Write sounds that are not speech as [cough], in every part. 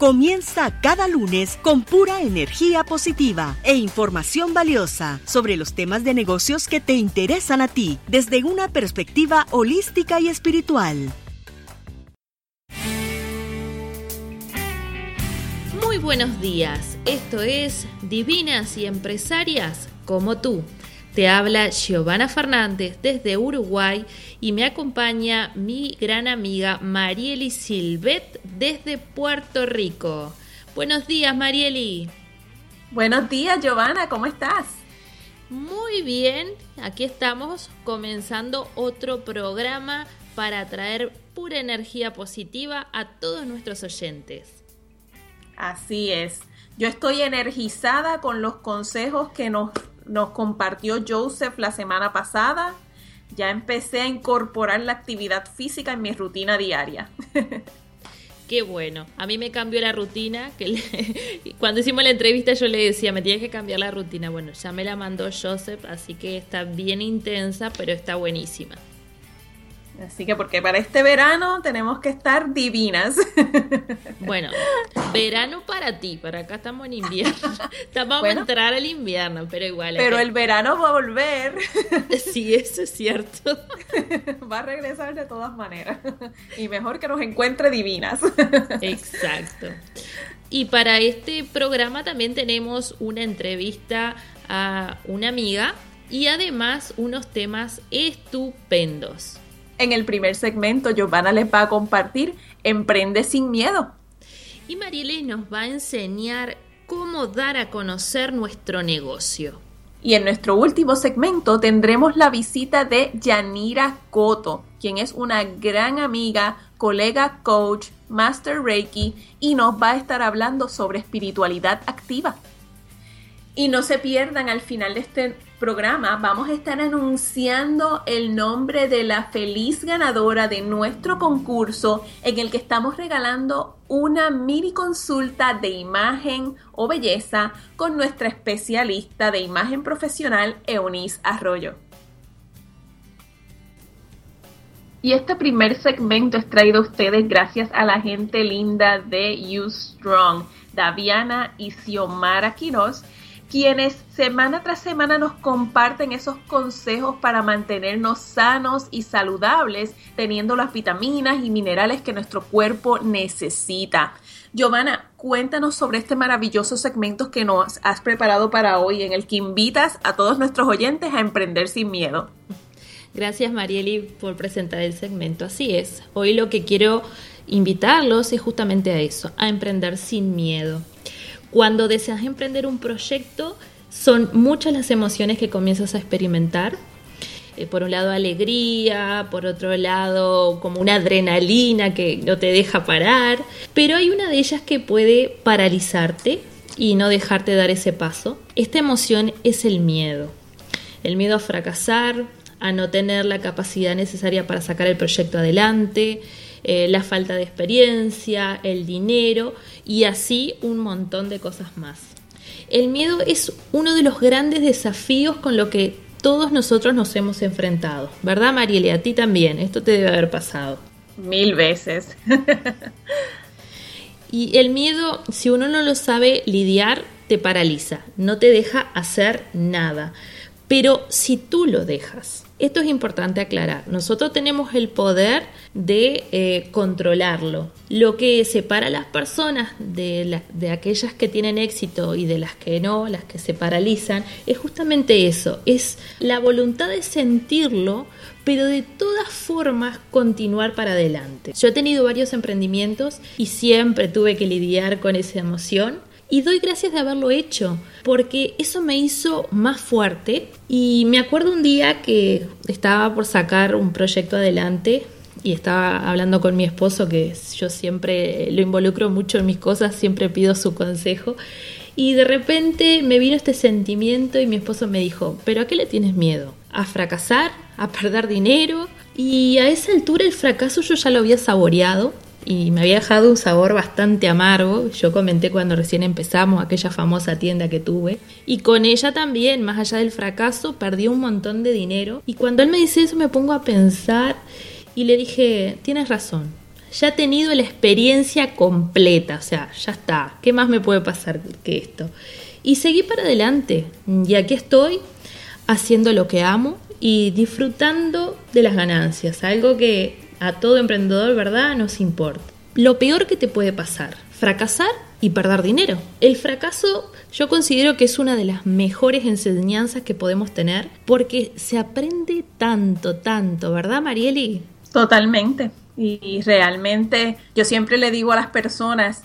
Comienza cada lunes con pura energía positiva e información valiosa sobre los temas de negocios que te interesan a ti desde una perspectiva holística y espiritual. Muy buenos días, esto es Divinas y Empresarias como tú. Te habla Giovanna Fernández desde Uruguay y me acompaña mi gran amiga Marieli Silvet desde Puerto Rico. Buenos días, Marieli. Buenos días, Giovanna, ¿cómo estás? Muy bien, aquí estamos comenzando otro programa para traer pura energía positiva a todos nuestros oyentes. Así es. Yo estoy energizada con los consejos que nos nos compartió Joseph la semana pasada. Ya empecé a incorporar la actividad física en mi rutina diaria. [laughs] Qué bueno. A mí me cambió la rutina. [laughs] Cuando hicimos la entrevista yo le decía, me tienes que cambiar la rutina. Bueno, ya me la mandó Joseph, así que está bien intensa, pero está buenísima. Así que porque para este verano tenemos que estar divinas. [laughs] Bueno, verano para ti, para acá estamos en invierno. [laughs] Vamos a entrar al invierno, pero igual. Pero el verano va a volver. [laughs] Sí, eso es cierto. Va a regresar de todas maneras. Y mejor que nos encuentre divinas. Exacto. Y para este programa también tenemos una entrevista a una amiga y además unos temas estupendos. En el primer segmento, Giovanna les va a compartir Emprende sin miedo. Y Marielle nos va a enseñar cómo dar a conocer nuestro negocio. Y en nuestro último segmento tendremos la visita de Yanira Coto, quien es una gran amiga, colega coach, master Reiki y nos va a estar hablando sobre espiritualidad activa. Y no se pierdan al final de este programa vamos a estar anunciando el nombre de la feliz ganadora de nuestro concurso en el que estamos regalando una mini consulta de imagen o belleza con nuestra especialista de imagen profesional Eunice Arroyo. Y este primer segmento es traído a ustedes gracias a la gente linda de You Strong, Daviana y Xiomara Quiroz quienes semana tras semana nos comparten esos consejos para mantenernos sanos y saludables, teniendo las vitaminas y minerales que nuestro cuerpo necesita. Giovanna, cuéntanos sobre este maravilloso segmento que nos has preparado para hoy, en el que invitas a todos nuestros oyentes a emprender sin miedo. Gracias Marieli por presentar el segmento. Así es, hoy lo que quiero invitarlos es justamente a eso, a emprender sin miedo. Cuando deseas emprender un proyecto, son muchas las emociones que comienzas a experimentar. Eh, por un lado alegría, por otro lado como una adrenalina que no te deja parar, pero hay una de ellas que puede paralizarte y no dejarte dar ese paso. Esta emoción es el miedo. El miedo a fracasar, a no tener la capacidad necesaria para sacar el proyecto adelante, eh, la falta de experiencia, el dinero y así un montón de cosas más. El miedo es uno de los grandes desafíos con lo que todos nosotros nos hemos enfrentado, ¿verdad Marielle? A ti también, esto te debe haber pasado. Mil veces. [laughs] y el miedo, si uno no lo sabe lidiar, te paraliza, no te deja hacer nada. Pero si tú lo dejas, Esto es importante aclarar. Nosotros tenemos el poder de eh, controlarlo. Lo que separa a las personas de, de aquellas que tienen éxito y de las que no, las que se paralizan, es justamente eso, es la voluntad de sentirlo, pero de todas formas continuar para adelante. Yo he tenido varios emprendimientos y siempre tuve que lidiar con esa emoción y doy gracias de haberlo hecho, porque eso me hizo más fuerte. Y me acuerdo un día que estaba por sacar un proyecto adelante y estaba hablando con mi esposo, que yo siempre lo involucro mucho en mis cosas, siempre pido su consejo. Y de repente me vino este sentimiento y mi esposo me dijo, ¿pero a qué le tienes miedo? ¿A fracasar? ¿A perder dinero? Y a esa altura el fracaso yo ya lo había saboreado y me había dejado un sabor bastante amargo. Yo comenté cuando recién empezamos aquella famosa tienda que tuve. Y con ella también, más allá del fracaso, perdí un montón de dinero. Y cuando él me dice eso me pongo a pensar y le dije, tienes razón. Ya he tenido la experiencia completa, o sea, ya está. ¿Qué más me puede pasar que esto? Y seguí para adelante. Y aquí estoy haciendo lo que amo y disfrutando de las ganancias, algo que a todo emprendedor, ¿verdad? Nos importa. Lo peor que te puede pasar, fracasar y perder dinero. El fracaso yo considero que es una de las mejores enseñanzas que podemos tener porque se aprende tanto, tanto, ¿verdad Marieli? Totalmente. Y realmente yo siempre le digo a las personas,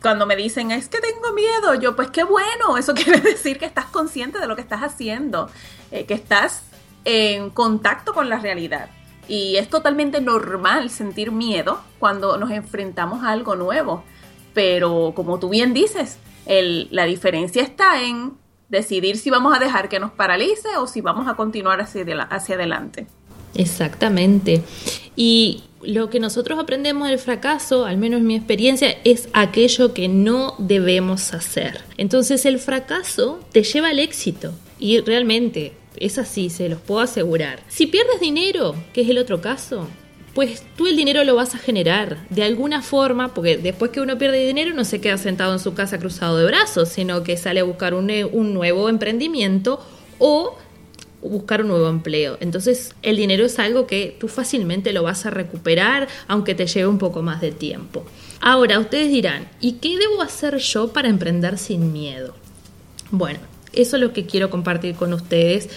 cuando me dicen, es que tengo miedo, yo pues qué bueno, eso [laughs] quiere decir que estás consciente de lo que estás haciendo, eh, que estás en contacto con la realidad. Y es totalmente normal sentir miedo cuando nos enfrentamos a algo nuevo. Pero como tú bien dices, la diferencia está en decidir si vamos a dejar que nos paralice o si vamos a continuar hacia, hacia adelante. Exactamente. Y lo que nosotros aprendemos del fracaso, al menos en mi experiencia, es aquello que no debemos hacer. Entonces el fracaso te lleva al éxito. Y realmente es así, se los puedo asegurar. Si pierdes dinero, que es el otro caso, pues tú el dinero lo vas a generar de alguna forma, porque después que uno pierde dinero no se queda sentado en su casa cruzado de brazos, sino que sale a buscar un, un nuevo emprendimiento o buscar un nuevo empleo. Entonces el dinero es algo que tú fácilmente lo vas a recuperar, aunque te lleve un poco más de tiempo. Ahora, ustedes dirán, ¿y qué debo hacer yo para emprender sin miedo? Bueno, eso es lo que quiero compartir con ustedes.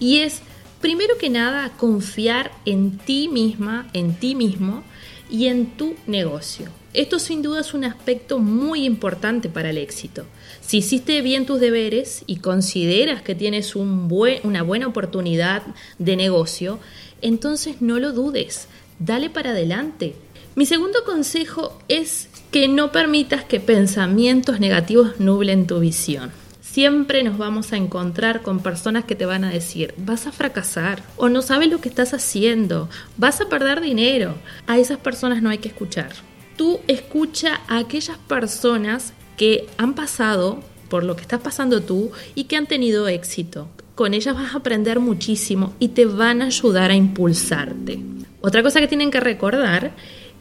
Y es, primero que nada, confiar en ti misma, en ti mismo y en tu negocio. Esto sin duda es un aspecto muy importante para el éxito. Si hiciste bien tus deberes y consideras que tienes un una buena oportunidad de negocio, entonces no lo dudes, dale para adelante. Mi segundo consejo es que no permitas que pensamientos negativos nublen tu visión. Siempre nos vamos a encontrar con personas que te van a decir, vas a fracasar o no sabes lo que estás haciendo, vas a perder dinero. A esas personas no hay que escuchar. Tú escucha a aquellas personas que han pasado por lo que estás pasando tú y que han tenido éxito. Con ellas vas a aprender muchísimo y te van a ayudar a impulsarte. Otra cosa que tienen que recordar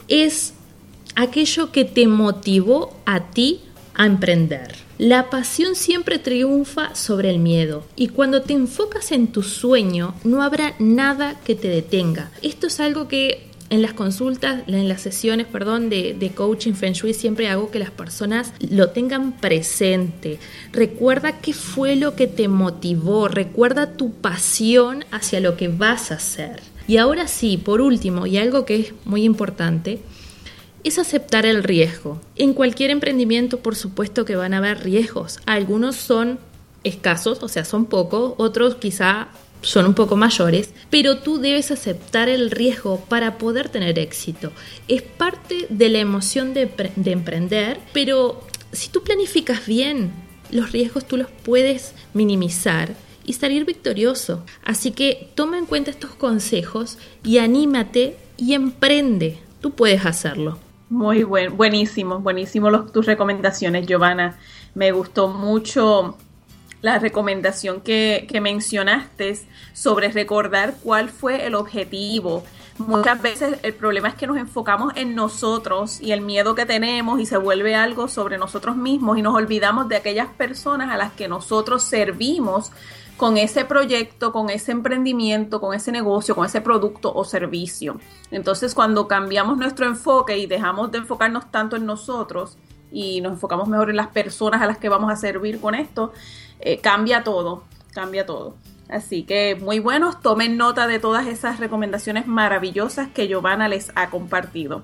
es aquello que te motivó a ti a emprender. La pasión siempre triunfa sobre el miedo y cuando te enfocas en tu sueño no habrá nada que te detenga. Esto es algo que en las consultas, en las sesiones, perdón, de, coaching Feng Shui siempre hago que las personas lo tengan presente. Recuerda qué fue lo que te motivó, recuerda tu pasión hacia lo que vas a hacer. Y ahora sí, por último, y algo que es muy importante, es aceptar el riesgo. En cualquier emprendimiento, por supuesto que van a haber riesgos. Algunos son escasos, o sea, son pocos, otros quizá son un poco mayores, pero tú debes aceptar el riesgo para poder tener éxito. Es parte de la emoción de, de emprender, pero si tú planificas bien, los riesgos tú los puedes minimizar y salir victorioso. Así que toma en cuenta estos consejos y anímate y emprende. Tú puedes hacerlo. Muy buen, buenísimo, buenísimo los, tus recomendaciones, Giovanna. Me gustó mucho la recomendación que, que mencionaste sobre recordar cuál fue el objetivo. Muchas veces el problema es que nos enfocamos en nosotros y el miedo que tenemos y se vuelve algo sobre nosotros mismos y nos olvidamos de aquellas personas a las que nosotros servimos con ese proyecto, con ese emprendimiento, con ese negocio, con ese producto o servicio. Entonces, cuando cambiamos nuestro enfoque y dejamos de enfocarnos tanto en nosotros y nos enfocamos mejor en las personas a las que vamos a servir con esto, eh, cambia todo, cambia todo. Así que muy buenos, tomen nota de todas esas recomendaciones maravillosas que Giovanna les ha compartido.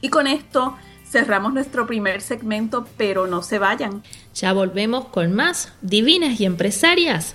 Y con esto cerramos nuestro primer segmento, pero no se vayan. Ya volvemos con más divinas y empresarias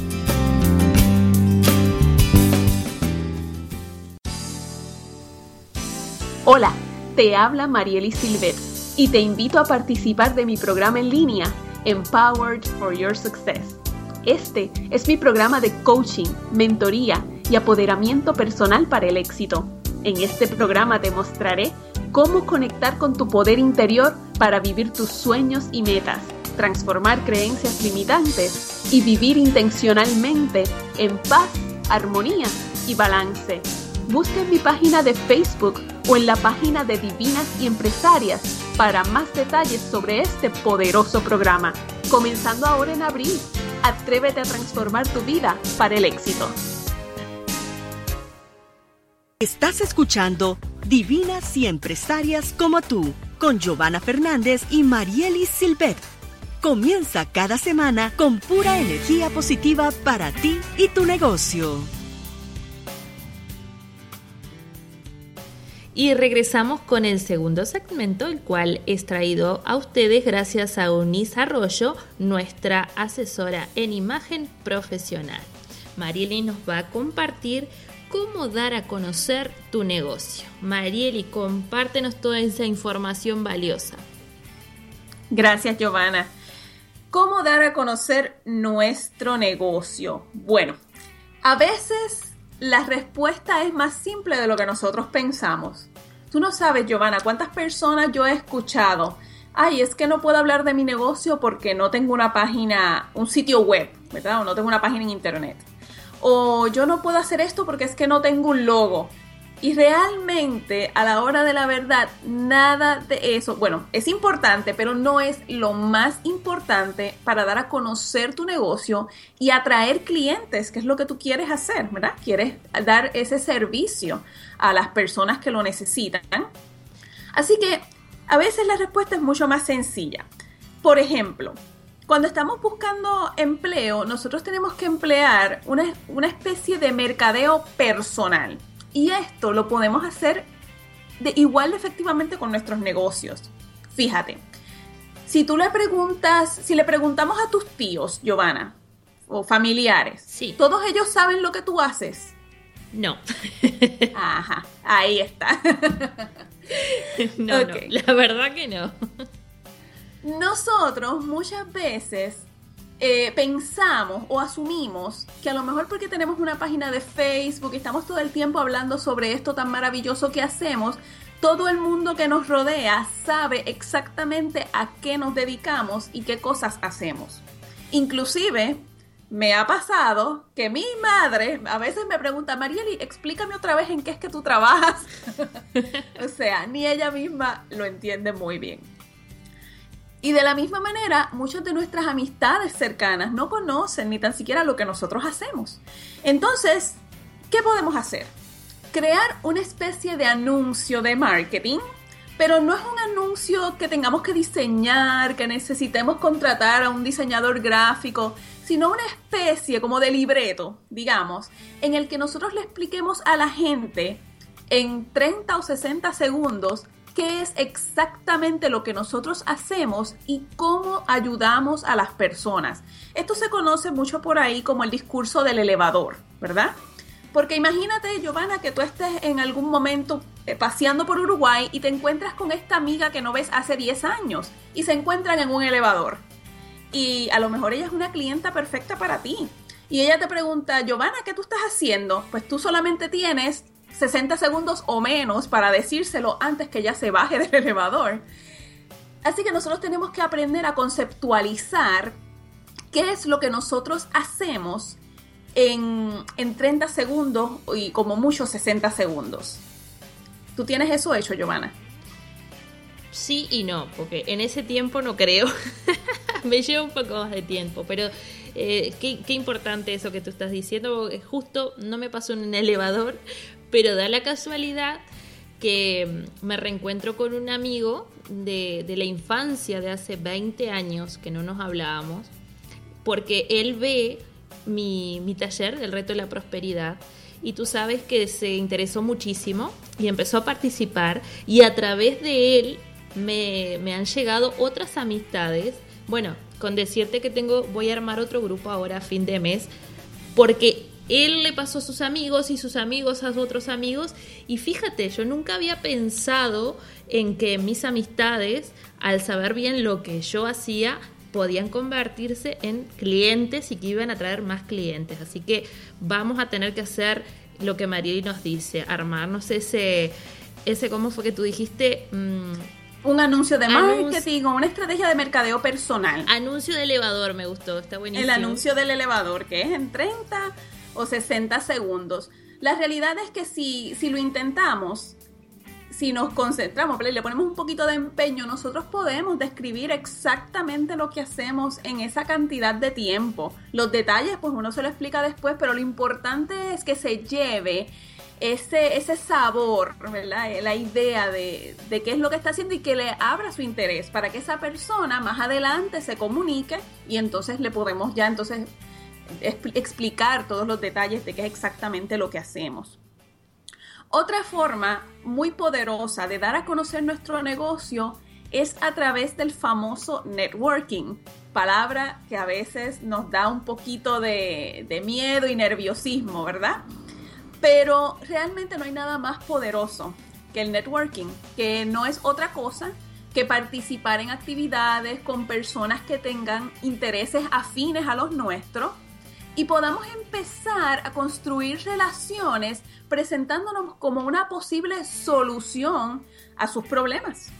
Hola, te habla Marieli Silvet y te invito a participar de mi programa en línea Empowered for Your Success. Este es mi programa de coaching, mentoría y apoderamiento personal para el éxito. En este programa te mostraré cómo conectar con tu poder interior para vivir tus sueños y metas, transformar creencias limitantes y vivir intencionalmente en paz, armonía y balance. Busca mi página de Facebook o en la página de Divinas y Empresarias para más detalles sobre este poderoso programa. Comenzando ahora en abril, atrévete a transformar tu vida para el éxito. Estás escuchando Divinas y Empresarias como tú, con Giovanna Fernández y Marielis Silvet. Comienza cada semana con pura energía positiva para ti y tu negocio. Y regresamos con el segundo segmento, el cual es traído a ustedes gracias a Unis Arroyo, nuestra asesora en imagen profesional. Marieli nos va a compartir cómo dar a conocer tu negocio. Marieli, compártenos toda esa información valiosa. Gracias, Giovanna. ¿Cómo dar a conocer nuestro negocio? Bueno, a veces la respuesta es más simple de lo que nosotros pensamos. Tú no sabes, Giovanna, cuántas personas yo he escuchado. Ay, es que no puedo hablar de mi negocio porque no tengo una página, un sitio web, ¿verdad? O no tengo una página en internet o yo no puedo hacer esto porque es que no tengo un logo. Y realmente, a la hora de la verdad, nada de eso, bueno, es importante, pero no es lo más importante para dar a conocer tu negocio y atraer clientes, que es lo que tú quieres hacer, ¿verdad? Quieres dar ese servicio a las personas que lo necesitan. Así que a veces la respuesta es mucho más sencilla. Por ejemplo, cuando estamos buscando empleo, nosotros tenemos que emplear una, especie de mercadeo personal. Y esto lo podemos hacer de igual efectivamente con nuestros negocios. Fíjate, si tú le preguntas, si le preguntamos a tus tíos, Giovanna, o familiares, sí. ¿todos ellos saben lo que tú haces? No. Ajá, ahí está. [laughs] no, no, la verdad que no nosotros muchas veces eh, pensamos o asumimos que a lo mejor porque tenemos una página de Facebook y estamos todo el tiempo hablando sobre esto tan maravilloso que hacemos, todo el mundo que nos rodea sabe exactamente a qué nos dedicamos y qué cosas hacemos. Inclusive, me ha pasado que mi madre a veces me pregunta, Marieli, explícame otra vez en qué es que tú trabajas. [laughs] o sea, ni ella misma lo entiende muy bien. Y de la misma manera, muchas de nuestras amistades cercanas no conocen ni tan siquiera lo que nosotros hacemos. Entonces, ¿qué podemos hacer? Crear una especie de anuncio de marketing, pero no es un anuncio que tengamos que diseñar, que necesitemos contratar a un diseñador gráfico, sino una especie como de libreto, digamos, en el que nosotros le expliquemos a la gente en 30 o 60 segundos qué es exactamente lo que nosotros hacemos y cómo ayudamos a las personas. Esto se conoce mucho por ahí como el discurso del elevador, ¿verdad? Porque imagínate, Giovanna, que tú estés en algún momento eh, paseando por Uruguay y te encuentras con esta amiga que no ves hace 10 años y se encuentran en un elevador. Y a lo mejor ella es una clienta perfecta para ti. Y ella te pregunta, Giovanna, ¿qué tú estás haciendo? Pues tú solamente tienes 60 segundos o menos para decírselo antes que ya se baje [laughs] del elevador. Así que nosotros tenemos que aprender a conceptualizar qué es lo que nosotros hacemos en, en 30 segundos y como mucho 60 segundos. ¿Tú tienes eso hecho, Giovanna? Sí y no, porque en ese tiempo no creo. [laughs] Me lleva un poco más de tiempo, pero eh, qué, importante eso que tú estás diciendo, justo no me pasó en un [laughs] elevador, pero da la casualidad que me reencuentro con un amigo de, la infancia de hace 20 años que no nos hablábamos, porque él ve mi, mi taller, el reto de la prosperidad, y tú sabes que se interesó muchísimo y empezó a participar y a través de él me, me, han llegado otras amistades. Bueno, con decirte que tengo, voy a armar otro grupo ahora a fin de mes, porque él le pasó a sus amigos y sus amigos a otros amigos. Y fíjate, yo nunca había pensado en que mis amistades, al saber bien lo que yo hacía, podían convertirse en clientes y que iban a traer más clientes. Así que vamos a tener que hacer lo que Marieli nos dice, armarnos ese, ese, ¿cómo fue que tú dijiste? Mm, un anuncio de marketing o una estrategia de mercadeo personal. Anuncio de elevador me gustó, está buenísimo. El anuncio del elevador, que es en 30 o 60 segundos. La realidad es que si, si lo intentamos, si nos concentramos, le ponemos un poquito de empeño, nosotros podemos describir exactamente lo que hacemos en esa cantidad de tiempo. Los detalles, pues uno se lo explica después, pero lo importante es que se lleve ese, ese sabor, ¿verdad? La idea de, de, qué es lo que está haciendo y que le abra su interés para que esa persona más adelante se comunique y entonces le podemos ya entonces explicar todos los detalles de qué es exactamente lo que hacemos. Otra forma muy poderosa de dar a conocer nuestro negocio es a través del famoso networking, palabra que a veces nos da un poquito de, de, miedo y nerviosismo, ¿verdad? Pero realmente no hay nada más poderoso que el networking, que no es otra cosa que participar en actividades con personas que tengan intereses afines a los nuestros y podamos empezar a construir relaciones presentándonos como una posible solución a sus problemas.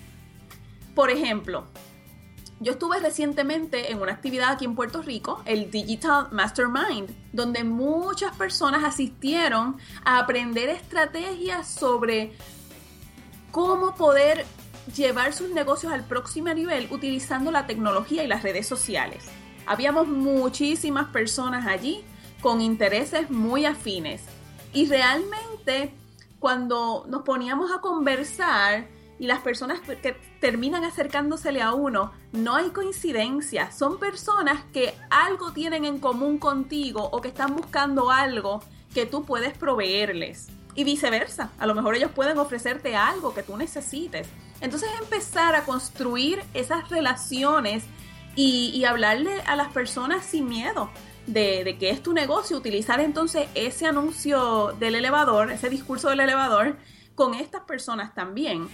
Por ejemplo, yo estuve recientemente en una actividad aquí en Puerto Rico, el Digital Mastermind, donde muchas personas asistieron a aprender estrategias sobre cómo poder llevar sus negocios al próximo nivel utilizando la tecnología y las redes sociales. Habíamos muchísimas personas allí con intereses muy afines. Y realmente cuando nos poníamos a conversar y las personas que terminan acercándosele a uno, no hay coincidencia. Son personas que algo tienen en común contigo o que están buscando algo que tú puedes proveerles. Y viceversa, a lo mejor ellos pueden ofrecerte algo que tú necesites. Entonces empezar a construir esas relaciones y, hablarle a las personas sin miedo de, de, que es tu negocio, utilizar entonces ese anuncio del elevador, ese discurso del elevador con estas personas también.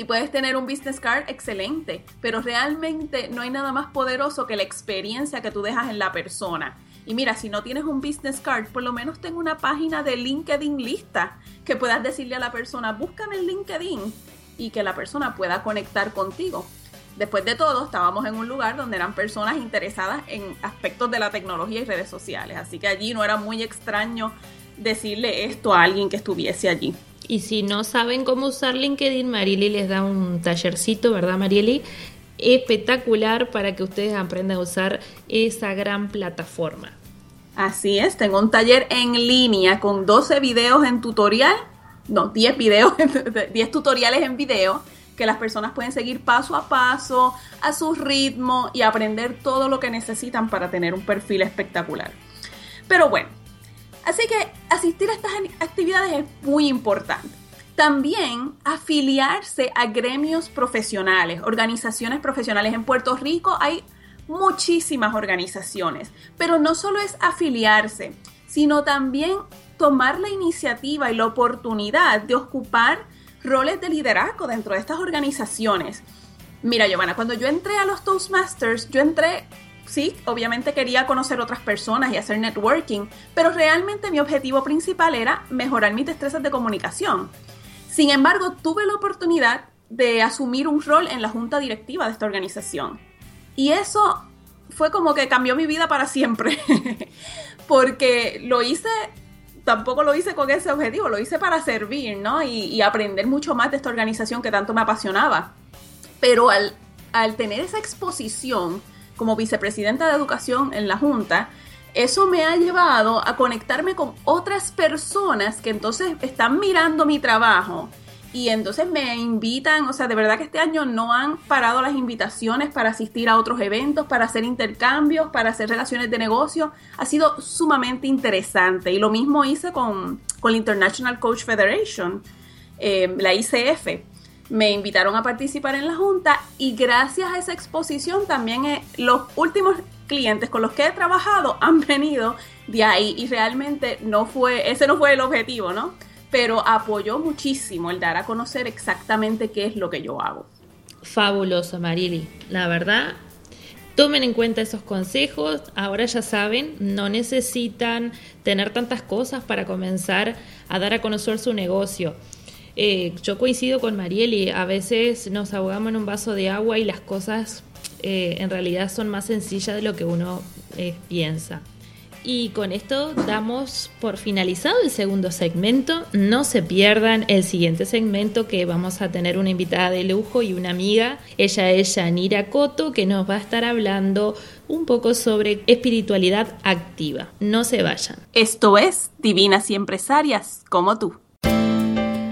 Si puedes tener un business card, excelente, pero realmente no hay nada más poderoso que la experiencia que tú dejas en la persona. Y mira, si no tienes un business card, por lo menos tengo una página de LinkedIn lista que puedas decirle a la persona, búscame en LinkedIn y que la persona pueda conectar contigo. Después de todo, estábamos en un lugar donde eran personas interesadas en aspectos de la tecnología y redes sociales, así que allí no era muy extraño decirle esto a alguien que estuviese allí. Y si no saben cómo usar LinkedIn, Marieli les da un tallercito, ¿verdad, Marieli? Espectacular para que ustedes aprendan a usar esa gran plataforma. Así es, tengo un taller en línea con 12 videos en tutorial, no, 10 videos, [laughs] 10 tutoriales en video que las personas pueden seguir paso a paso, a su ritmo y aprender todo lo que necesitan para tener un perfil espectacular. Pero bueno, así que asistir a estas actividades es muy importante. También afiliarse a gremios profesionales, organizaciones profesionales. En Puerto Rico hay muchísimas organizaciones, pero no solo es afiliarse, sino también tomar la iniciativa y la oportunidad de ocupar roles de liderazgo dentro de estas organizaciones. Mira, Giovanna, cuando yo entré a los Toastmasters, yo entré sí, obviamente quería conocer otras personas y hacer networking, pero realmente mi objetivo principal era mejorar mis destrezas de comunicación. Sin embargo, tuve la oportunidad de asumir un rol en la junta directiva de esta organización. Y eso fue como que cambió mi vida para siempre, [laughs] porque lo hice, tampoco lo hice con ese objetivo, lo hice para servir, ¿no? Y, aprender mucho más de esta organización que tanto me apasionaba. Pero al, al tener esa exposición, como vicepresidenta de educación en la Junta, eso me ha llevado a conectarme con otras personas que entonces están mirando mi trabajo. Y entonces me invitan, o sea, de verdad que este año no han parado las invitaciones para asistir a otros eventos, para hacer intercambios, para hacer relaciones de negocio. Ha sido sumamente interesante. Y lo mismo hice con, con la International Coach Federation, eh, la ICF me invitaron a participar en la junta y gracias a esa exposición también eh, los últimos clientes con los que he trabajado han venido de ahí y realmente no fue, ese no fue el objetivo, ¿no? Pero apoyó muchísimo el dar a conocer exactamente qué es lo que yo hago. Fabuloso, Marili. La verdad, tomen en cuenta esos consejos. Ahora ya saben, no necesitan tener tantas cosas para comenzar a dar a conocer su negocio. Eh, yo coincido con Marieli, a veces nos ahogamos en un vaso de agua y las cosas eh, en realidad son más sencillas de lo que uno eh, piensa. Y con esto damos por finalizado el segundo segmento. No se pierdan el siguiente segmento que vamos a tener una invitada de lujo y una amiga. Ella es Yanira Coto que nos va a estar hablando un poco sobre espiritualidad activa. No se vayan. Esto es Divinas y Empresarias como tú.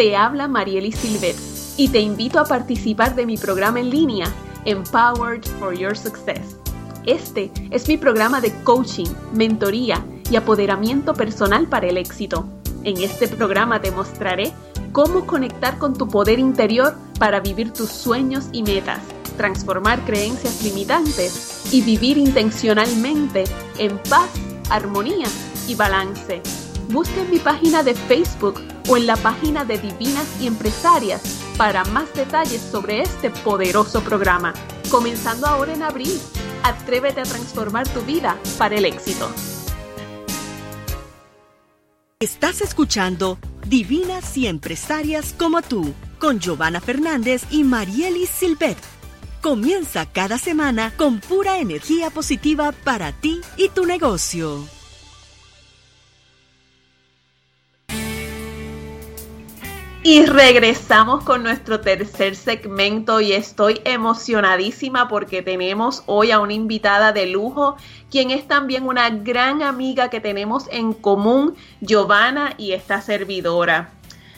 te habla Marieli Silvet y te invito a participar de mi programa en línea Empowered for Your Success. Este es mi programa de coaching, mentoría y apoderamiento personal para el éxito. En este programa te mostraré cómo conectar con tu poder interior para vivir tus sueños y metas, transformar creencias limitantes y vivir intencionalmente en paz, armonía y balance. Busca mi página de Facebook o en la página de Divinas y Empresarias para más detalles sobre este poderoso programa. Comenzando ahora en abril, atrévete a transformar tu vida para el éxito. Estás escuchando Divinas y Empresarias como tú, con Giovanna Fernández y Marielis Silvet. Comienza cada semana con pura energía positiva para ti y tu negocio. Y regresamos con nuestro tercer segmento y estoy emocionadísima porque tenemos hoy a una invitada de lujo, quien es también una gran amiga que tenemos en común, Giovanna y esta servidora.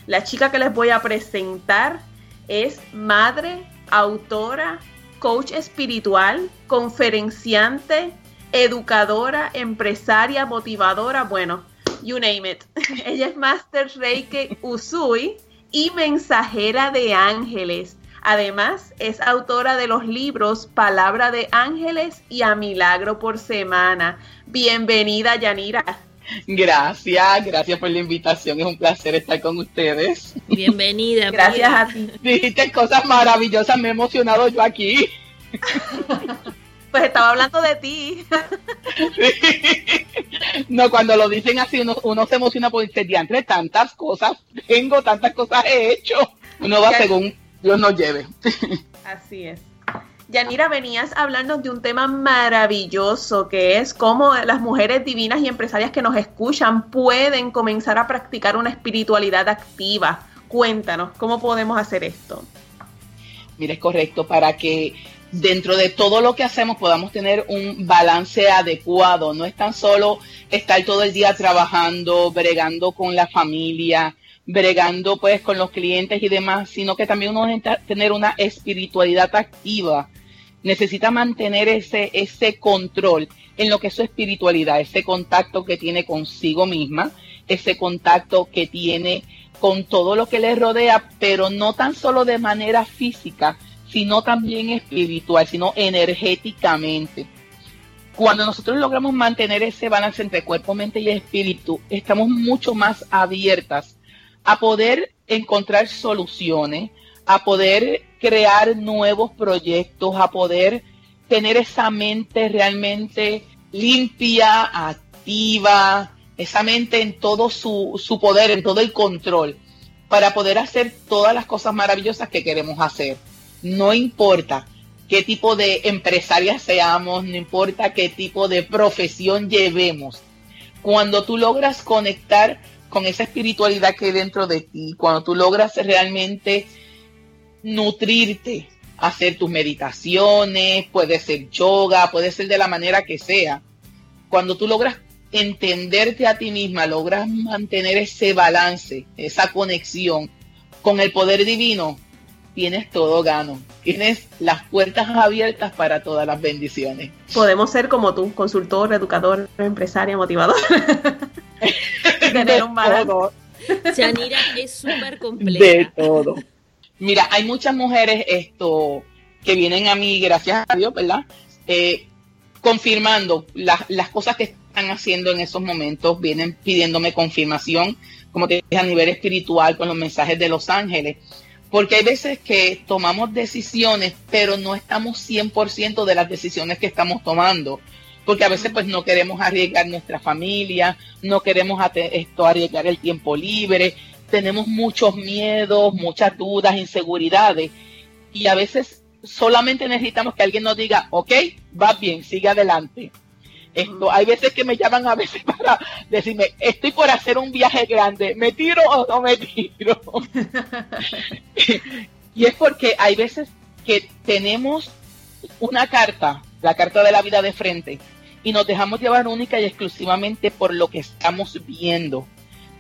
La chica que les voy a presentar es madre, autora, coach espiritual, conferenciante, educadora, empresaria, motivadora, bueno, you name it. [laughs] Ella es Master Reiki Usui y mensajera de ángeles. Además, es autora de los libros Palabra de Ángeles y A Milagro por Semana. Bienvenida, Yanira. Gracias, gracias por la invitación. Es un placer estar con ustedes. Bienvenida. gracias a ti. Dijiste cosas maravillosas, me he emocionado yo aquí. [laughs] Pues estaba hablando de ti. [laughs] No, cuando lo dicen así, uno, se emociona por decir, entre tantas cosas tengo, tantas cosas he hecho. Uno va según Dios nos lleve. [laughs] Así es. Yanira, venías hablando de un tema maravilloso que es cómo las mujeres divinas y empresarias que nos escuchan pueden comenzar a practicar una espiritualidad activa. Cuéntanos, ¿cómo podemos hacer esto? Mire, es correcto, para que dentro de todo lo que hacemos podamos tener un balance adecuado. No es tan solo estar todo el día trabajando, bregando con la familia, bregando pues con los clientes y demás, sino que también uno tener una espiritualidad activa necesita mantener ese, ese control en lo que es su espiritualidad, ese contacto que tiene consigo misma, ese contacto que tiene con todo lo que le rodea, pero no tan solo de manera física, sino también espiritual, sino energéticamente. Cuando nosotros logramos mantener ese balance entre cuerpo, mente y espíritu, estamos mucho más abiertas a poder encontrar soluciones, a poder crear nuevos proyectos, a poder tener esa mente realmente limpia, activa, esa mente en todo su, su poder, en todo el control, para poder hacer todas las cosas maravillosas que queremos hacer. No importa qué tipo de empresaria seamos, no importa qué tipo de profesión llevemos. Cuando tú logras conectar con esa espiritualidad que hay dentro de ti, cuando tú logras realmente nutrirte, hacer tus meditaciones, puede ser yoga, puede ser de la manera que sea. Cuando tú logras entenderte a ti misma, logras mantener ese balance, esa conexión con el poder divino, tienes todo gano. Tienes las puertas abiertas para todas las bendiciones. Podemos ser como tú, consultor, educador, empresaria, motivador. [laughs] tener un balance. Yanira es súper completa. De todo. Mira, hay muchas mujeres esto que vienen a mí, gracias a Dios, ¿verdad? Eh, confirmando las cosas que están haciendo en esos momentos, vienen pidiéndome confirmación, como te dije, a nivel espiritual con los mensajes de los ángeles. Porque hay veces que tomamos decisiones, pero no estamos 100% de las decisiones que estamos tomando. Porque a veces pues no queremos arriesgar nuestra familia, no queremos esto, arriesgar el tiempo libre, tenemos muchos miedos, muchas dudas, inseguridades. Y a veces solamente necesitamos que alguien nos diga, ok, va bien, sigue adelante. Esto, hay veces que me llaman a veces [laughs] para decirme, estoy por hacer un viaje grande, ¿me tiro o no me tiro? [laughs] y es porque hay veces que tenemos una carta, la carta de la vida de frente, y nos dejamos llevar única y exclusivamente por lo que estamos viendo.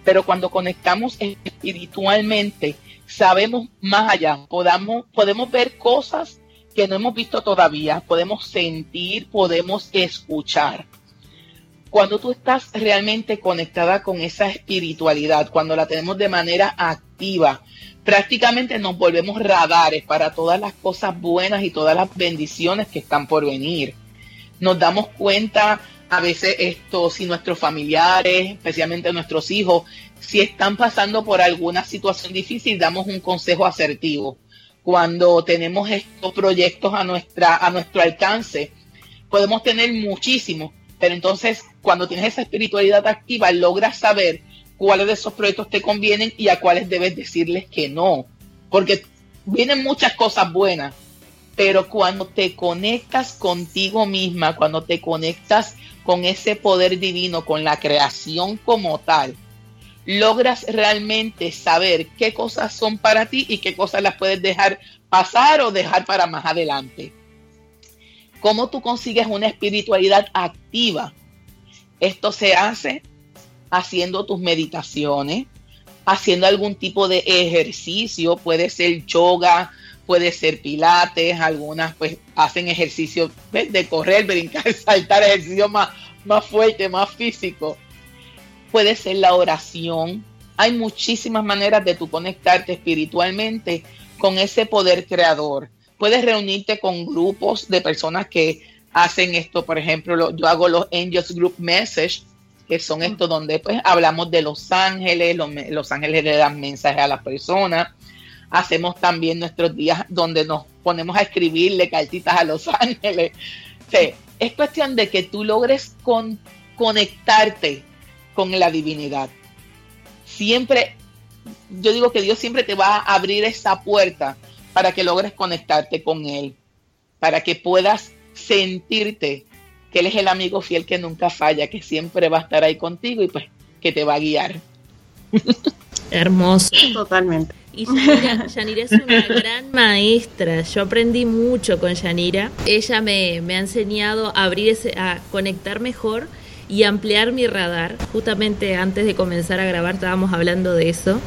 Pero cuando conectamos espiritualmente, sabemos más allá, podamos, podemos ver cosas que no hemos visto todavía, podemos sentir, podemos escuchar. Cuando tú estás realmente conectada con esa espiritualidad, cuando la tenemos de manera activa, prácticamente nos volvemos radares para todas las cosas buenas y todas las bendiciones que están por venir. Nos damos cuenta a veces esto, si nuestros familiares, especialmente nuestros hijos, si están pasando por alguna situación difícil, damos un consejo asertivo cuando tenemos estos proyectos a, nuestra, a nuestro alcance, podemos tener muchísimos, pero entonces cuando tienes esa espiritualidad activa, logras saber cuáles de esos proyectos te convienen y a cuáles debes decirles que no, porque vienen muchas cosas buenas, pero cuando te conectas contigo misma, cuando te conectas con ese poder divino, con la creación como tal, logras realmente saber qué cosas son para ti y qué cosas las puedes dejar pasar o dejar para más adelante. ¿Cómo tú consigues una espiritualidad activa? Esto se hace haciendo tus meditaciones, haciendo algún tipo de ejercicio, puede ser yoga, puede ser pilates, algunas pues hacen ejercicio de correr, brincar, [laughs] saltar, ejercicio más, más fuerte, más físico puede ser la oración. Hay muchísimas maneras de tú conectarte espiritualmente con ese poder creador. Puedes reunirte con grupos de personas que hacen esto, por ejemplo, yo hago los Angels Group Message, que son estos donde pues hablamos de los ángeles, los, ángeles le dan mensajes a las personas. Hacemos también nuestros días donde nos ponemos a escribirle cartitas a los ángeles. es cuestión de que tú logres conectarte con la divinidad. Siempre, yo digo que Dios siempre te va a abrir esa puerta para que logres conectarte con Él, para que puedas sentirte que Él es el amigo fiel que nunca falla, que siempre va a estar ahí contigo y pues que te va a guiar. Hermoso. Totalmente. Y Yanira, Yanira, es una [laughs] gran maestra. Yo aprendí mucho con Yanira. Ella me, me ha enseñado a abrir ese, a conectar mejor y ampliar mi radar. Justamente antes de comenzar a grabar estábamos hablando de eso.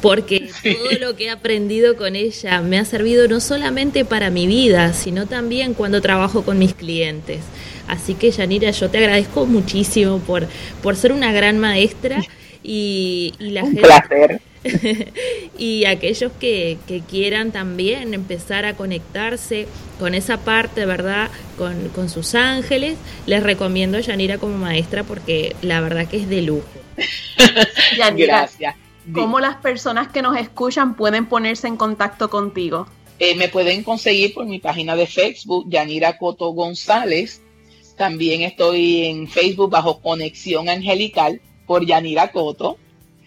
porque [laughs] todo lo que he aprendido con ella me ha servido no solamente para mi vida, sino también cuando trabajo con mis clientes. Así que Yanira, yo te agradezco muchísimo por, por ser una gran maestra y, y la Un placer. [laughs] y aquellos que, que, quieran también empezar a conectarse con esa parte, ¿verdad? Con, con sus ángeles, les recomiendo a Yanira como maestra porque la verdad que es de lujo. [laughs] Yanira, Gracias. ¿Cómo las personas que nos escuchan pueden ponerse en contacto contigo? Eh, me pueden conseguir por mi página de Facebook, Yanira Coto González. También estoy en Facebook bajo Conexión Angelical por Yanira Coto.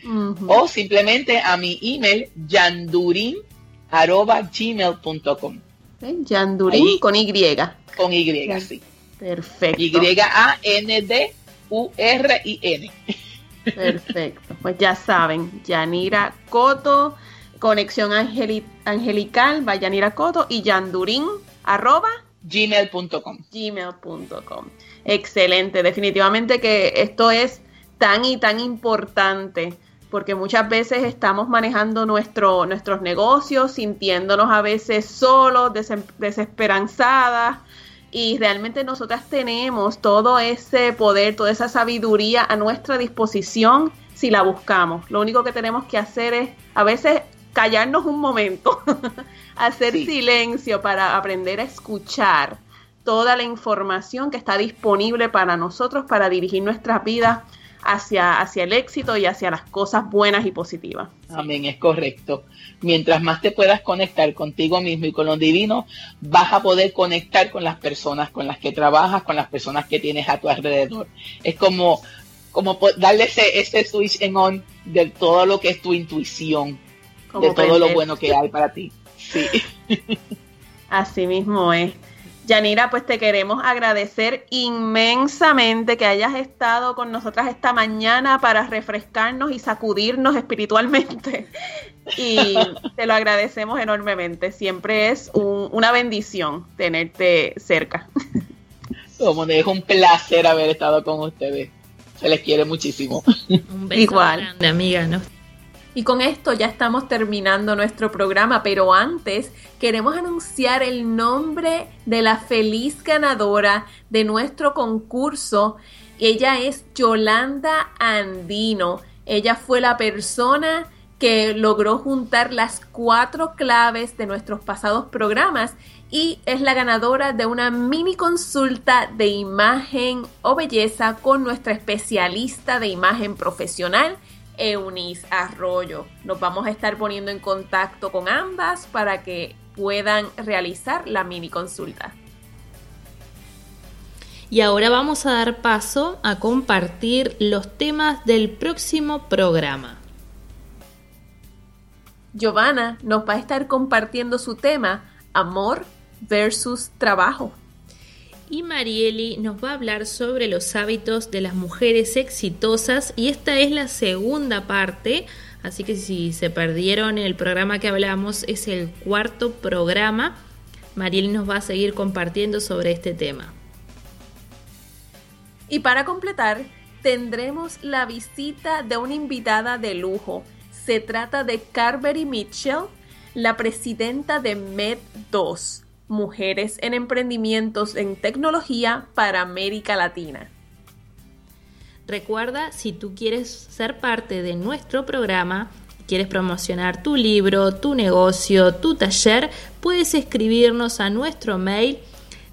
Uh -huh. O simplemente a mi email yandurin.gmail.com. ¿Eh? Yandurin con Y. Con Y, sí. Perfecto. Y-A-N-D-U-R-I-N. Perfecto. Pues ya saben, Yanira Coto, Conexión Angeli Angelical, va Yanira Coto y Yandurin, arroba gmail.com. Gmail.com. Excelente. Definitivamente que esto es tan y tan importante porque muchas veces estamos manejando nuestro, nuestros negocios, sintiéndonos a veces solos, desesperanzadas, y realmente nosotras tenemos todo ese poder, toda esa sabiduría a nuestra disposición si la buscamos. Lo único que tenemos que hacer es a veces callarnos un momento, [laughs] hacer sí. silencio para aprender a escuchar toda la información que está disponible para nosotros para dirigir nuestras vidas hacia, hacia el éxito y hacia las cosas buenas y positivas. Amén, es correcto. Mientras más te puedas conectar contigo mismo y con lo divino, vas a poder conectar con las personas con las que trabajas, con las personas que tienes a tu alrededor. Es como, como darle ese, ese switch en on de todo lo que es tu intuición, como de todo prender. lo bueno que hay para ti. Sí. [laughs] Así mismo es. Yanira, pues te queremos agradecer inmensamente que hayas estado con nosotras esta mañana para refrescarnos y sacudirnos espiritualmente. [laughs] Y te lo agradecemos enormemente. Siempre es un, una bendición tenerte cerca. [laughs] Como es un placer haber estado con ustedes. Se les quiere muchísimo. Un beso Igual. grande, amiga. ¿no? Y con esto ya estamos terminando nuestro programa, pero antes queremos anunciar el nombre de la feliz ganadora de nuestro concurso. Ella es Yolanda Andino. Ella fue la persona que logró juntar las cuatro claves de nuestros pasados programas y es la ganadora de una mini consulta de imagen o belleza con nuestra especialista de imagen profesional Eunice Arroyo. Nos vamos a estar poniendo en contacto con ambas para que puedan realizar la mini consulta. Y ahora vamos a dar paso a compartir los temas del próximo programa. Giovanna nos va a estar compartiendo su tema Amor versus Trabajo y Marieli nos va a hablar sobre los hábitos de las mujeres exitosas y esta es la segunda parte, así que si se perdieron el programa que hablamos es el cuarto programa. Marieli nos va a seguir compartiendo sobre este tema. Y para completar, tendremos la visita de una invitada de lujo. Se trata de Carberry Mitchell, la presidenta de Med2 Mujeres en Emprendimientos en Tecnología para América Latina. Recuerda, si tú quieres ser parte de nuestro programa, quieres promocionar tu libro, tu negocio, tu taller, puedes escribirnos a nuestro mail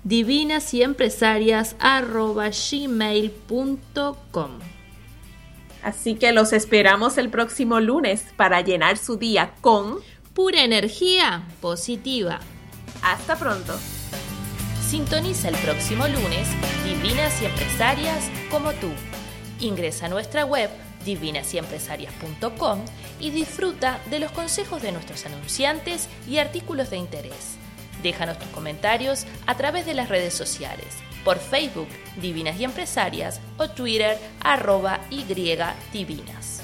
divinasyempresarias.gmail.com Así que los esperamos el próximo lunes para llenar su día con pura energía positiva. Hasta pronto. Sintoniza el próximo lunes Divinas y Empresarias como tú. Ingresa a nuestra web divinasyempresarias.com y disfruta de los consejos de nuestros anunciantes y artículos de interés. Déjanos tus comentarios a través de las redes sociales, por Facebook Divinas y Empresarias o Twitter arroba y divinas.